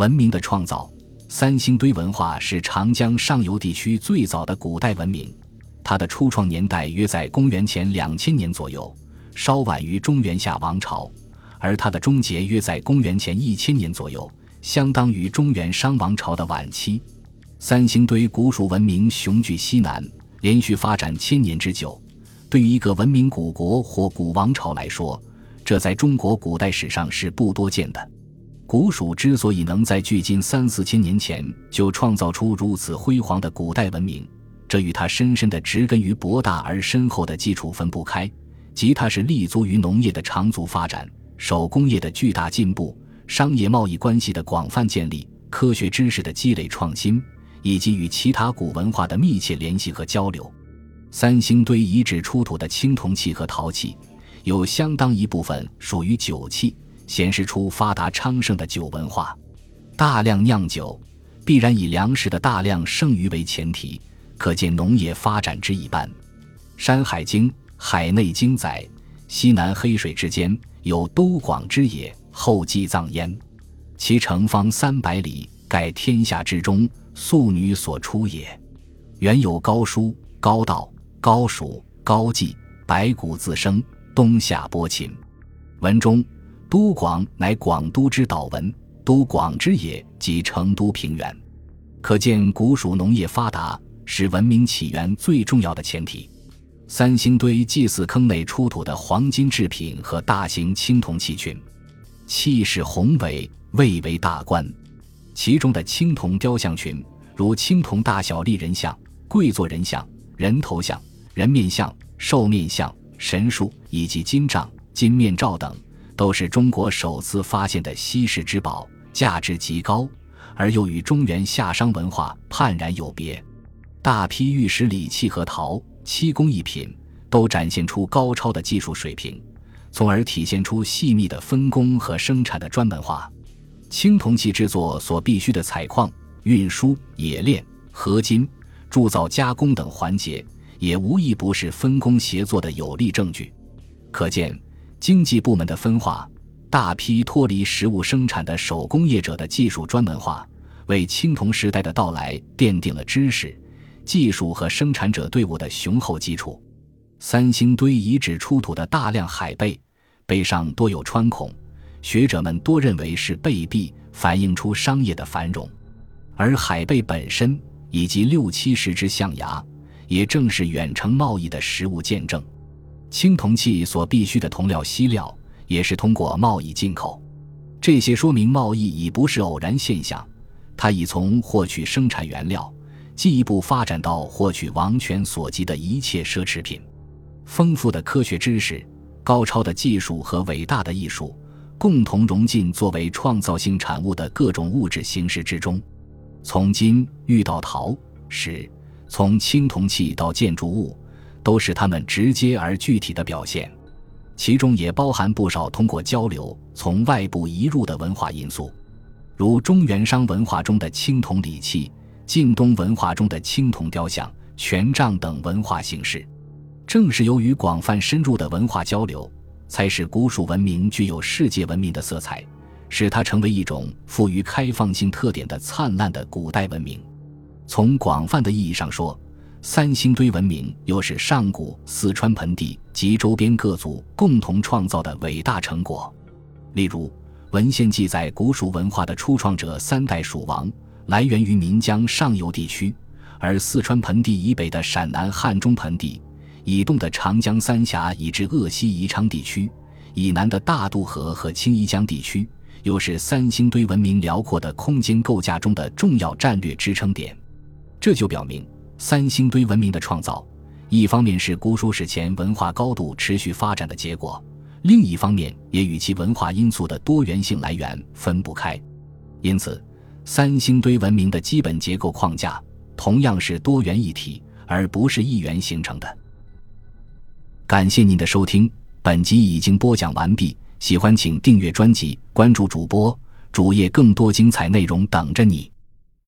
文明的创造。三星堆文化是长江上游地区最早的古代文明，它的初创年代约在公元前两千年左右，稍晚于中原夏王朝；而它的终结约在公元前一千年左右，相当于中原商王朝的晚期。三星堆古蜀文明雄踞西南，连续发展千年之久。对于一个文明古国或古王朝来说，这在中国古代史上是不多见的。古蜀之所以能在距今三四千年前就创造出如此辉煌的古代文明，这与它深深的植根于博大而深厚的基础分不开，即它是立足于农业的长足发展、手工业的巨大进步、商业贸易关系的广泛建立、科学知识的积累创新，以及与其他古文化的密切联系和交流。三星堆遗址出土的青铜器和陶器，有相当一部分属于酒器。显示出发达昌盛的酒文化，大量酿酒必然以粮食的大量剩余为前提，可见农业发展之一般。《山海经·海内经》载：西南黑水之间有都广之野，后继藏焉。其城方三百里，盖天下之中，素女所出也。原有高叔、高道、高蜀、高季，白骨自生，冬夏播禽。文中。都广乃广都之岛文，都广之野即成都平原，可见古蜀农业发达是文明起源最重要的前提。三星堆祭祀坑内出土的黄金制品和大型青铜器群，气势宏伟，蔚为大观。其中的青铜雕像群，如青铜大小立人像、跪坐人像、人头像、人面像、兽面像、神树以及金杖、金面罩等。都是中国首次发现的稀世之宝，价值极高，而又与中原夏商文化判然有别。大批玉石礼器和陶漆工艺品都展现出高超的技术水平，从而体现出细密的分工和生产的专门化。青铜器制作所必需的采矿、运输、冶炼、合金、铸造、加工等环节，也无一不是分工协作的有力证据。可见。经济部门的分化，大批脱离实物生产的手工业者的技术专门化，为青铜时代的到来奠定了知识、技术和生产者队伍的雄厚基础。三星堆遗址出土的大量海贝，背上多有穿孔，学者们多认为是贝币，反映出商业的繁荣。而海贝本身以及六七十只象牙，也正是远程贸易的实物见证。青铜器所必需的铜料、锡料也是通过贸易进口，这些说明贸易已不是偶然现象，它已从获取生产原料，进一步发展到获取王权所及的一切奢侈品。丰富的科学知识、高超的技术和伟大的艺术，共同融进作为创造性产物的各种物质形式之中，从金玉到陶石，从青铜器到建筑物。都是他们直接而具体的表现，其中也包含不少通过交流从外部移入的文化因素，如中原商文化中的青铜礼器、晋东文化中的青铜雕像、权杖等文化形式。正是由于广泛深入的文化交流，才使古蜀文明具有世界文明的色彩，使它成为一种富于开放性特点的灿烂的古代文明。从广泛的意义上说，三星堆文明又是上古四川盆地及周边各族共同创造的伟大成果。例如，文献记载古蜀文化的初创者三代蜀王来源于岷江上游地区，而四川盆地以北的陕南汉中盆地、以东的长江三峡以至鄂西宜昌地区、以南的大渡河和青衣江地区，又是三星堆文明辽阔的空间构架中的重要战略支撑点。这就表明。三星堆文明的创造，一方面是古蜀史前文化高度持续发展的结果，另一方面也与其文化因素的多元性来源分不开。因此，三星堆文明的基本结构框架同样是多元一体，而不是一元形成的。感谢您的收听，本集已经播讲完毕。喜欢请订阅专辑，关注主播主页，更多精彩内容等着你。